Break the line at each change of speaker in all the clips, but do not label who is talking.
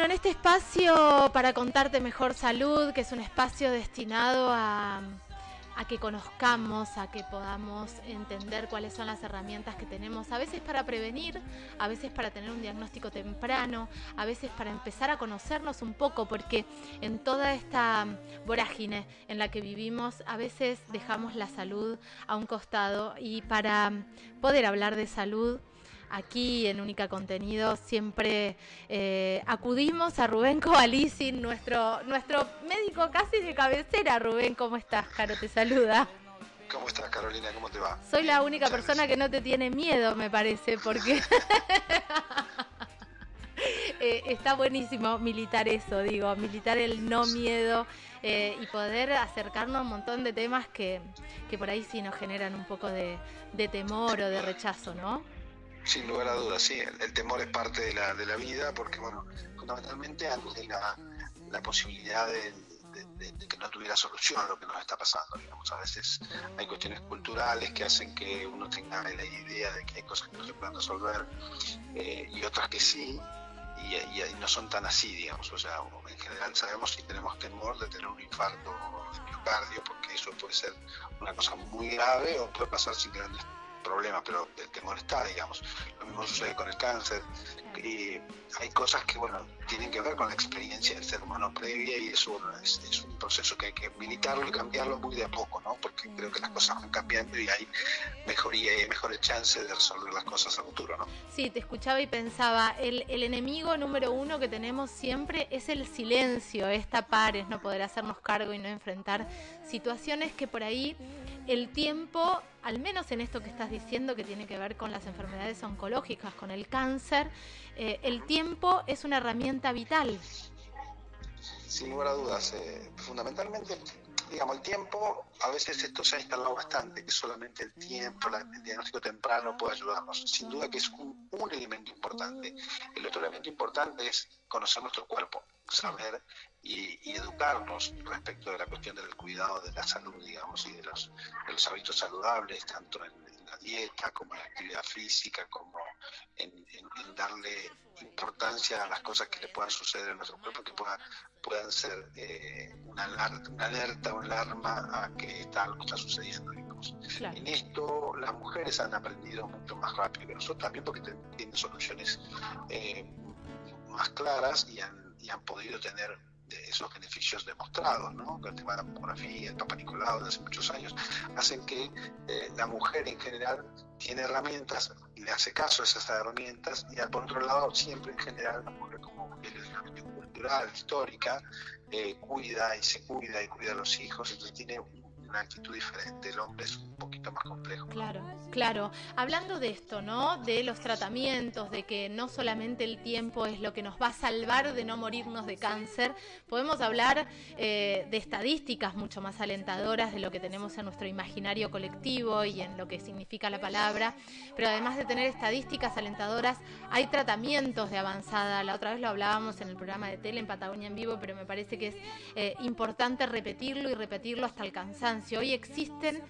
Bueno, en este espacio para contarte mejor salud, que es un espacio destinado a, a que conozcamos, a que podamos entender cuáles son las herramientas que tenemos, a veces para prevenir, a veces para tener un diagnóstico temprano, a veces para empezar a conocernos un poco, porque en toda esta vorágine en la que vivimos, a veces dejamos la salud a un costado y para poder hablar de salud, aquí en Única Contenido siempre eh, acudimos a Rubén Covalisi, nuestro, nuestro médico casi de cabecera. Rubén, ¿cómo estás? Caro te saluda.
¿Cómo estás, Carolina? ¿Cómo te va?
Soy la única persona que no te tiene miedo, me parece, porque eh, está buenísimo militar eso, digo, militar el no miedo eh, y poder acercarnos a un montón de temas que, que por ahí sí nos generan un poco de, de temor o de rechazo, ¿no?
Sin lugar a dudas, sí, el, temor es parte de la, de la vida porque, bueno, fundamentalmente ante la, la posibilidad de, que no tuviera solución lo que nos está pasando. Digamos. A veces hay cuestiones culturales que hacen que uno tenga la idea de que hay cosas que no se pueden resolver eh, y otras que sí, y, y, no son tan así, digamos. O sea, en general sabemos si tenemos temor de tener un infarto de miocardio, porque eso puede ser una cosa muy grave o puede pasar sin grandes problema, pero el temor está, digamos. Lo mismo sucede con el cáncer. Y hay cosas que, bueno, tienen que ver con la experiencia del ser humano previa y es, es, un proceso que hay que militarlo y cambiarlo muy de a poco, ¿no? Porque creo que las cosas van cambiando y hay mejoría y hay mejores chances de resolver las cosas a futuro, ¿no?
Sí, te escuchaba y pensaba, el, el enemigo número uno que tenemos siempre es el silencio, es tapar, es no poder hacernos cargo y no enfrentar situaciones que por ahí el tiempo, al menos en esto que estás diciendo que tiene que ver con las enfermedades oncológicas, con el cáncer, eh, el tiempo es una herramienta vital.
Sin lugar a dudas, eh, fundamentalmente, digamos, el tiempo, a veces esto se ha instalado bastante, que solamente el tiempo, el diagnóstico temprano puede ayudarnos. Sin duda que es un, un elemento importante. El otro elemento importante es conocer nuestro cuerpo, saber y, y, educarnos respecto de la cuestión del cuidado de la salud, digamos, y de los, de los hábitos saludables, tanto en, en, la dieta como en la actividad física, como en, en, darle importancia a las cosas que le puedan suceder en nuestro cuerpo, que pueda, puedan ser eh, una, alerta, una alerta, una alarma a que está, algo está sucediendo. Claro. En esto las mujeres han aprendido mucho más rápido que nosotros, también porque tienen soluciones eh, más claras y han, y han podido tener esos beneficios demostrados, ¿no? el tema de la mamografía, el Papa Nicolau de hace muchos años, hacen que eh, la mujer en general tiene herramientas y le hace caso a esas herramientas y por otro lado siempre en general la mujer como cultural, histórica, eh, cuida y se cuida y cuida a los hijos, entonces tiene una actitud diferente, el hombre es un poquito más complejo.
Claro, claro. Hablando de esto, ¿no? De los tratamientos, de que no solamente el tiempo es lo que nos va a salvar de no morirnos de cáncer, podemos hablar eh, de estadísticas mucho más alentadoras de lo que tenemos en nuestro imaginario colectivo y en lo que significa la palabra, pero además de tener estadísticas alentadoras, hay tratamientos de avanzada. La otra vez lo hablábamos en el programa de tele en Patagonia en vivo, pero me parece que es eh, importante repetirlo y repetirlo hasta el cansancio Hoy existen,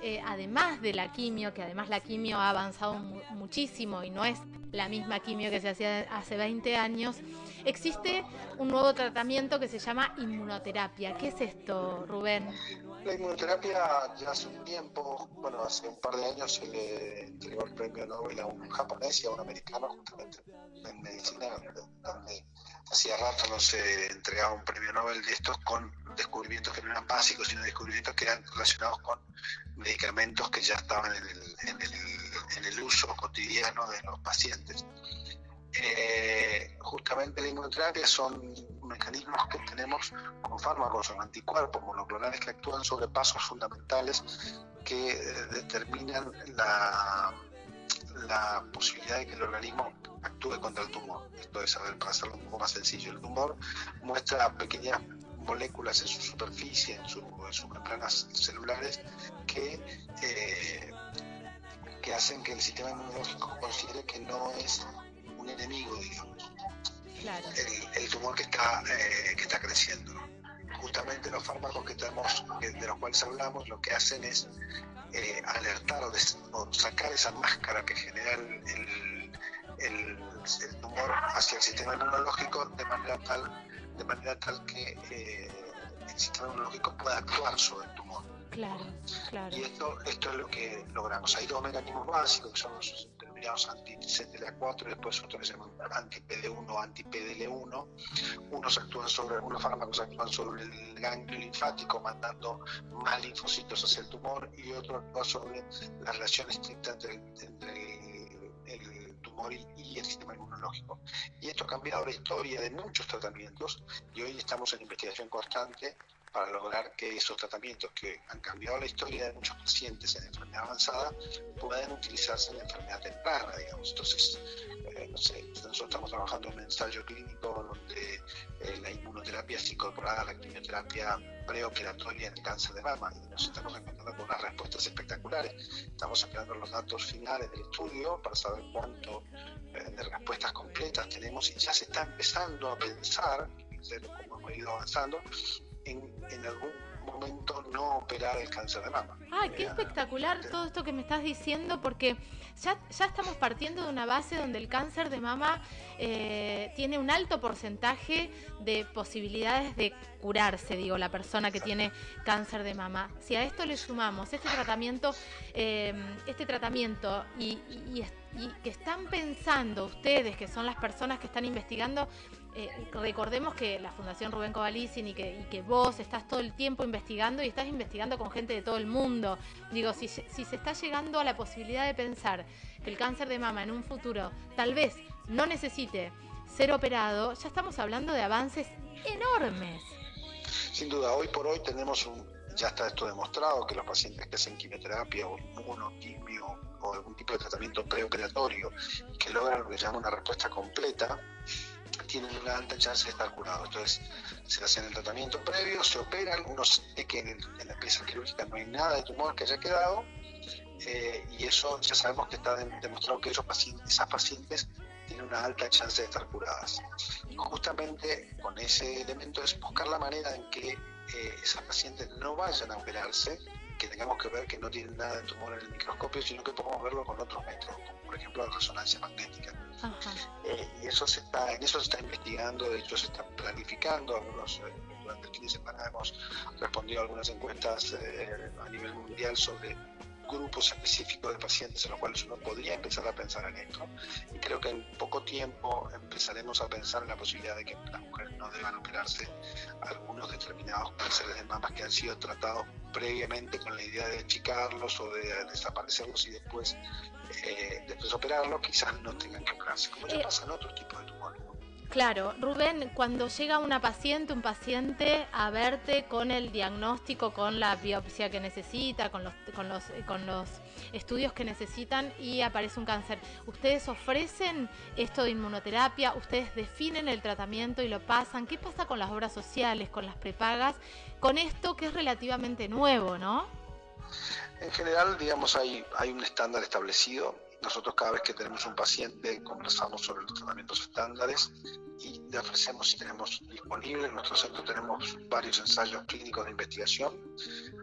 eh, además de la quimio, que además la quimio ha avanzado mu muchísimo y no es la misma quimio que se hacía hace 20 años, existe un nuevo tratamiento que se llama inmunoterapia. ¿Qué es esto, Rubén?
La inmunoterapia ya hace un tiempo, bueno, hace un par de años se le entregó el premio Nobel a un japonés y a un americano justamente en medicina, donde hacía rato no se entregaba un premio Nobel de estos con descubrimientos que no eran básicos, sino descubrimientos que eran relacionados con medicamentos que ya estaban en el, uso cotidiano de los pacientes. Eh, justamente la inmunoterapia son mecanismos que tenemos con fármacos o anticuerpos monoclonales que actúan sobre pasos fundamentales que eh, determinan la, la posibilidad de que el organismo actúe contra el tumor. Esto es, a para hacerlo un poco más sencillo, el tumor muestra pequeñas moléculas en su superficie, en, su, en sus membranas celulares, que, eh, que hacen que el sistema inmunológico considere que no es un enemigo, digamos,
claro.
el, el, tumor que está, eh, que está creciendo. Justamente los fármacos que tenemos, que, de los cuales hablamos, lo que hacen es eh, alertar o, des, o, sacar esa máscara que genera el, el, el tumor hacia el sistema inmunológico de manera tal, de manera tal que eh, el sistema inmunológico pueda actuar sobre el tumor.
Claro, claro.
Y esto, esto es lo que logramos. Hay dos mecanismos básicos que son los denominados anti-CTLA4 y después otros que se llaman anti-PD1 o anti-PDL1. Unos actúan sobre, unos fármacos actúan sobre el ganglio linfático mandando más linfocitos hacia el tumor y otro actúa sobre la relación estricta entre, el tumor y, el sistema inmunológico. Y esto ha cambiado la historia de muchos tratamientos y hoy estamos en investigación constante para lograr que esos tratamientos que han cambiado la historia de muchos pacientes en enfermedad avanzada puedan utilizarse en enfermedad temprana, digamos. Entonces, eh, no sé, nosotros estamos trabajando en un ensayo clínico donde eh, la inmunoterapia es incorporada a la quimioterapia preoperatoria en el cáncer de mama y nos estamos encontrando con unas respuestas espectaculares. Estamos esperando los datos finales del estudio para saber cuánto de respuestas completas tenemos y ya se está empezando a pensar, cómo hemos ido avanzando, en, algún momento no operar el cáncer de mama.
Ay, qué espectacular todo esto que me estás diciendo, porque ya, ya estamos partiendo de una base donde el cáncer de mama eh, tiene un alto porcentaje de posibilidades de curarse, digo, la persona que tiene cáncer de mama. Si a esto le sumamos este tratamiento, eh, este tratamiento y, y que están pensando ustedes, que son las personas que están investigando, eh, recordemos que la Fundación Rubén Covalicin y que, y vos estás todo el tiempo investigando y estás investigando con gente de todo el mundo. Digo, si, se está llegando a la posibilidad de pensar que el cáncer de mama en un futuro tal vez no necesite ser operado, ya estamos hablando de avances enormes.
Sin duda, hoy por hoy tenemos un, ya está esto demostrado, que los pacientes que hacen quimioterapia o inmuno, quimio o algún tipo de tratamiento preoperatorio que logran lo que se llama una respuesta completa, tienen una alta chance de estar curados. Entonces, se hacen el tratamiento previo, se operan, uno sé que en, la pieza quirúrgica no hay nada de tumor que haya quedado, eh, y eso ya sabemos que está demostrado que esos pacientes, esas pacientes tienen una alta chance de estar curadas. Y justamente con ese elemento es buscar la manera en que eh, esas pacientes no vayan a operarse, que tengamos que ver que no tienen nada de tumor en el microscopio, sino que podamos verlo con otros métodos, como por ejemplo la resonancia magnética. Eh, y eso se está, en eso se está investigando, de hecho se está planificando. Algunos, eh, durante el fin de semana hemos respondido a algunas encuestas eh, a nivel mundial sobre grupos específicos de pacientes en los cuales uno podría empezar a pensar en esto. Y creo que en poco tiempo empezaremos a pensar en la posibilidad de que las mujeres no deban operarse algunos determinados cánceres de mamas que han sido tratados previamente con la idea de achicarlos o de desaparecerlos y después, eh, después operarlos, quizás no tengan que operarse, como ya eh, pasa en otros tipos de tumores.
Claro, Rubén, cuando llega una paciente, un paciente a verte con el diagnóstico, con la biopsia que necesita, con los, con los, con los estudios que necesitan y aparece un cáncer, ¿ustedes ofrecen esto de inmunoterapia? ¿Ustedes definen el tratamiento y lo pasan? ¿Qué pasa con las obras sociales, con las prepagas, con esto que es relativamente nuevo, no?
En general, digamos, hay, hay un estándar establecido nosotros cada vez que tenemos un paciente conversamos sobre los tratamientos estándares y le ofrecemos si tenemos disponible. En nuestro centro tenemos varios ensayos clínicos de investigación,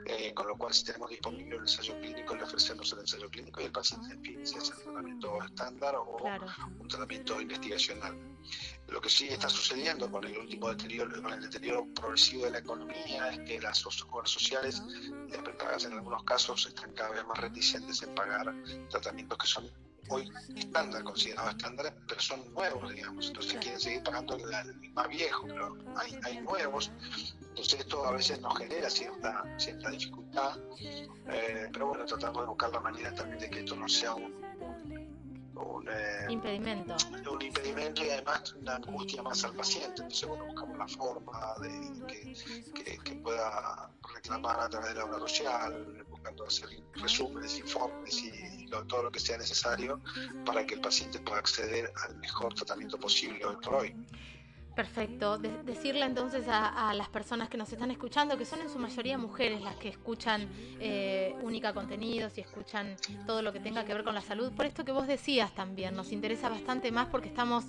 eh, con lo cual si tenemos disponible el ensayo clínico le ofrecemos el ensayo clínico y el paciente es el tratamiento estándar o un tratamiento investigacional. Lo que sí está sucediendo con el último deterioro, con el deterioro progresivo de la economía es que las obras sociales, las en algunos casos, están cada vez más reticentes en pagar tratamientos que son hoy estándar, considerados estándares, pero son nuevos, digamos. Entonces quieren seguir pagando el, más viejo, pero hay, hay, nuevos. Entonces esto a veces nos genera cierta, cierta dificultad, eh, pero bueno, tratamos de buscar la manera también de que esto no sea un,
un eh, impedimento.
Un impedimento y además una angustia más al paciente. Entonces, bueno, buscamos la forma de que, pueda reclamar a través de la obra social, buscando hacer resúmenes, informes y todo lo que sea necesario para que el paciente pueda acceder al mejor tratamiento posible hoy por hoy.
Perfecto. decirle entonces a, las personas que nos están escuchando, que son en su mayoría mujeres las que escuchan eh, Única Contenidos y escuchan todo lo que tenga que ver con la salud, por esto que vos decías también, nos interesa bastante más porque estamos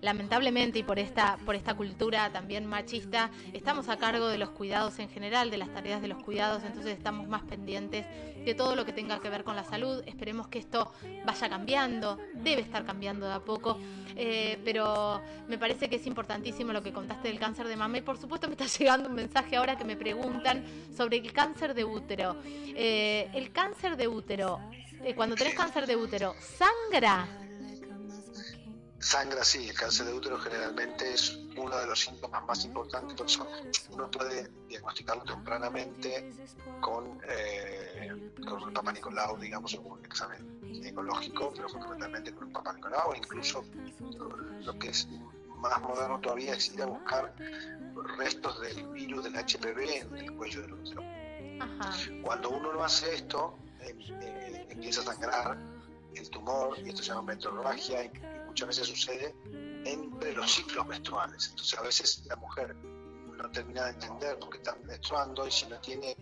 lamentablemente y por esta, por esta cultura también machista, estamos a cargo de los cuidados en general, de las tareas de los cuidados, entonces estamos más pendientes de todo lo que tenga que ver con la salud. Esperemos que esto vaya cambiando, debe estar cambiando de a poco, eh, pero me parece que es importantísimo lo que contaste del cáncer de mama y por supuesto me está llegando un mensaje ahora que me preguntan sobre el cáncer de útero. Eh, el cáncer de útero, eh, cuando tenés cáncer de útero, ¿sangra?
Sangra, sí, el cáncer de útero generalmente es uno de los síntomas más importantes, por eso uno puede diagnosticarlo tempranamente con, eh, con un papá Nicolau, digamos, o un examen ginecológico, pero fundamentalmente con un papá Nicolau, incluso lo que es más moderno todavía es ir a buscar restos del virus del HPV en el cuello del útero. Cuando uno no hace esto, em, eh, empieza a sangrar el tumor, y esto se llama metrorragia, muchas veces sucede entre los ciclos menstruales. Entonces a veces la mujer no termina de entender por qué está menstruando y si no tiene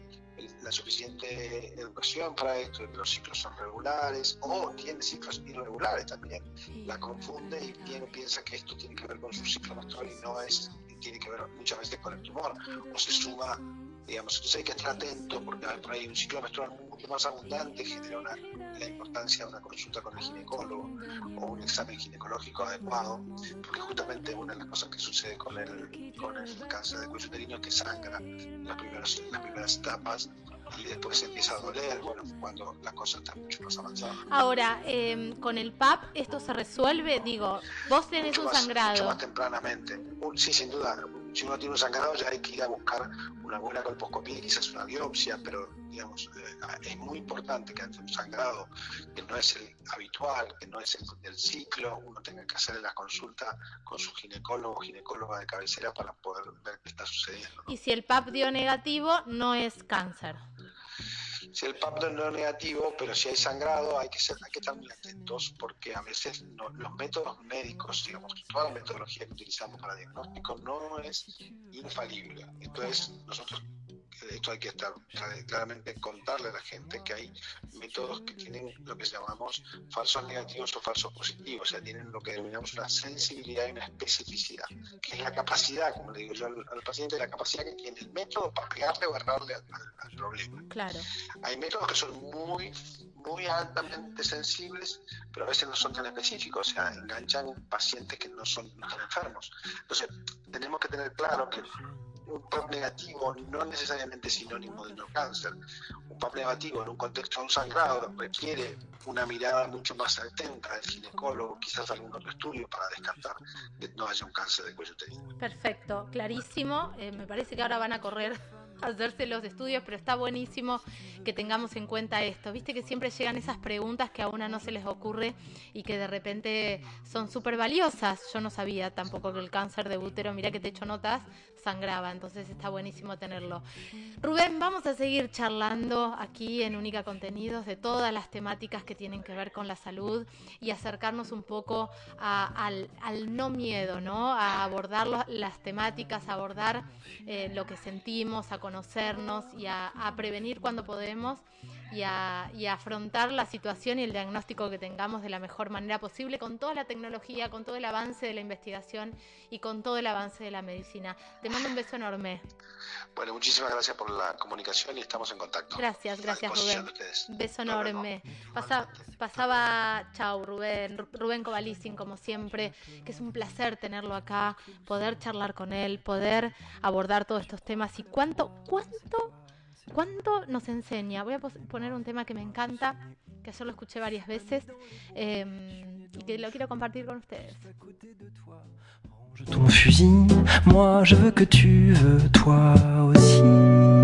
la suficiente educación para esto, los ciclos son regulares o tiene ciclos irregulares también, la confunde y piensa que esto tiene que ver con su ciclo menstrual y no es, tiene que ver muchas veces con el tumor o se suma digamos, entonces hay que estar atento porque por ahí un ciclo menstrual mucho más abundante genera una, la importancia de una consulta con el ginecólogo o un examen ginecológico adecuado, porque justamente una de las cosas que sucede con el, con el cáncer de cuello uterino es que sangra en las primeras, las primeras etapas y después empieza a doler, bueno, cuando la cosa está mucho más avanzada.
Ahora, eh, con el PAP, ¿esto se resuelve? Digo, vos tenés un sangrado.
Mucho más tempranamente. Sí, sin duda. Si uno tiene un sangrado ya hay que ir a buscar una buena colposcopía, quizás una biopsia, pero digamos, eh, es muy importante que ante un sangrado que no es el habitual, que no es el del ciclo, uno tenga que hacer la consulta con su ginecólogo o ginecóloga de cabecera para poder ver qué está sucediendo.
Y si el PAP dio negativo, no es cáncer.
Si el PAP no es negativo, pero si hay sangrado, hay que, ser, hay que estar muy atentos porque a veces los métodos médicos, digamos, toda la metodología que utilizamos para diagnóstico no es infalible. Entonces, nosotros esto hay que estar claramente contarle a la gente que hay métodos que tienen lo que llamamos falsos negativos o falsos positivos, o sea, tienen lo que denominamos una sensibilidad y una especificidad, que es la capacidad, como le digo yo al, paciente, la capacidad que tiene el método para pegarle o agarrarle al, problema.
Claro.
Hay métodos que son muy muy altamente sensibles, pero a veces no son tan específicos, o sea, enganchan pacientes que no son, están enfermos. Entonces, tenemos que tener claro que un PAP negativo no necesariamente es sinónimo de no cáncer. Un PAP negativo en un contexto de un sangrado requiere una mirada mucho más atenta del ginecólogo, quizás algún otro estudio para descartar que no haya un cáncer de cuello uterino.
Perfecto, clarísimo. Eh, me parece que ahora van a correr hacerse los estudios, pero está buenísimo que tengamos en cuenta esto. Viste que siempre llegan esas preguntas que a una no se les ocurre y que de repente son súper valiosas. Yo no sabía tampoco que el cáncer de útero, mira que te he hecho notas, sangraba, entonces está buenísimo tenerlo. Rubén, vamos a seguir charlando aquí en Única Contenidos de todas las temáticas que tienen que ver con la salud y acercarnos un poco al, no miedo, ¿no? A abordar las temáticas, a abordar eh, lo que sentimos, a conocernos y a, prevenir cuando podemos y a, afrontar la situación y el diagnóstico que tengamos de la mejor manera posible con toda la tecnología, con todo el avance de la investigación y con todo el avance de la medicina. Te mando un beso enorme.
Bueno, muchísimas gracias por la comunicación y estamos en contacto.
Gracias, gracias Rubén. Beso enorme. pasaba, chau Rubén, Rubén Covalicin como siempre, que es un placer tenerlo acá, poder charlar con él, poder abordar todos estos temas y cuánto, cuánto ¿Cuánto nos enseña? Voy a poner un tema que me encanta, que ayer lo escuché varias veces eh, y que lo quiero compartir con ustedes.
Ton fusil, moi je veux que tu veux toi aussi.